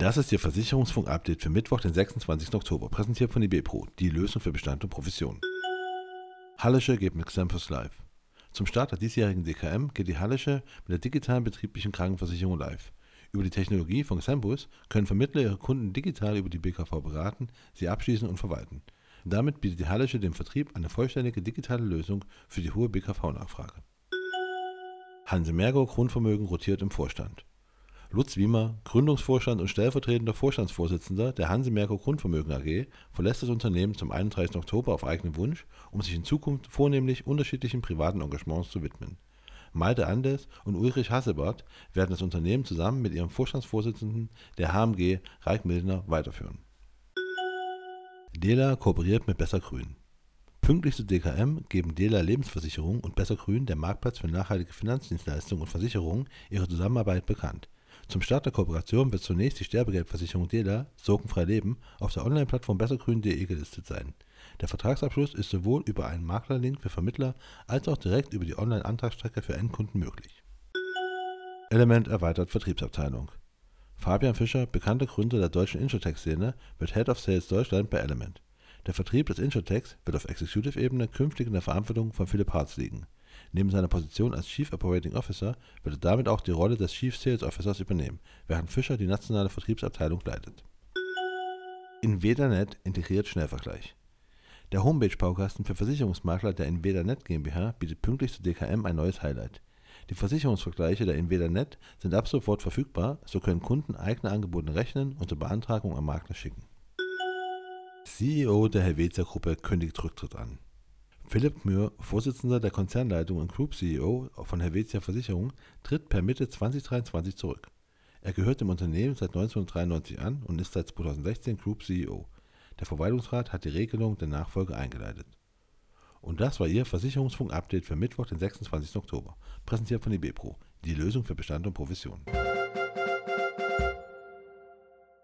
Das ist Ihr Versicherungsfunk-Update für Mittwoch, den 26. Oktober, präsentiert von IBPro, die Lösung für Bestand und Provision. Hallische geht mit Xampus live. Zum Start der diesjährigen DKM geht die Hallische mit der digitalen betrieblichen Krankenversicherung live. Über die Technologie von Xampus können Vermittler ihre Kunden digital über die BKV beraten, sie abschließen und verwalten. Damit bietet die Hallische dem Vertrieb eine vollständige digitale Lösung für die hohe BKV-Nachfrage. Hanse Mergo Grundvermögen rotiert im Vorstand. Lutz Wiemer, Gründungsvorstand und stellvertretender Vorstandsvorsitzender der Hanse Merkur Grundvermögen AG, verlässt das Unternehmen zum 31. Oktober auf eigenen Wunsch, um sich in Zukunft vornehmlich unterschiedlichen privaten Engagements zu widmen. Malte Andes und Ulrich Hassebart werden das Unternehmen zusammen mit ihrem Vorstandsvorsitzenden der HMG Raik Mildner weiterführen. Dela kooperiert mit Besser Grün. Pünktlich zu DKM geben Dela Lebensversicherung und Besser Grün, der Marktplatz für nachhaltige Finanzdienstleistungen und Versicherungen, ihre Zusammenarbeit bekannt. Zum Start der Kooperation wird zunächst die Sterbegeldversicherung Dela Sorgenfrei Leben auf der Online-Plattform bessergrün.de gelistet sein. Der Vertragsabschluss ist sowohl über einen Maklerlink für Vermittler als auch direkt über die Online-Antragsstrecke für Endkunden möglich. Element erweitert Vertriebsabteilung. Fabian Fischer, bekannter Gründer der deutschen Insurtech-Szene, wird Head of Sales Deutschland bei Element. Der Vertrieb des Insurtechs wird auf Executive-Ebene künftig in der Verantwortung von Philipp Hartz liegen. Neben seiner Position als Chief Operating Officer wird er damit auch die Rolle des Chief Sales Officers übernehmen, während Fischer die nationale Vertriebsabteilung leitet. InvederNet integriert Schnellvergleich. Der Homepage-Baukasten für Versicherungsmakler der InvederNet GmbH bietet pünktlich zu DKM ein neues Highlight. Die Versicherungsvergleiche der InvederNet sind ab sofort verfügbar, so können Kunden eigene Angebote rechnen und zur Beantragung am Makler schicken. CEO der Helvetia Gruppe kündigt Rücktritt an. Philipp Gmür, Vorsitzender der Konzernleitung und Group CEO von Helvetia Versicherung, tritt per Mitte 2023 zurück. Er gehört dem Unternehmen seit 1993 an und ist seit 2016 Group CEO. Der Verwaltungsrat hat die Regelung der Nachfolge eingeleitet. Und das war Ihr Versicherungsfunk-Update für Mittwoch, den 26. Oktober, präsentiert von IBPRO, die Lösung für Bestand und Provision.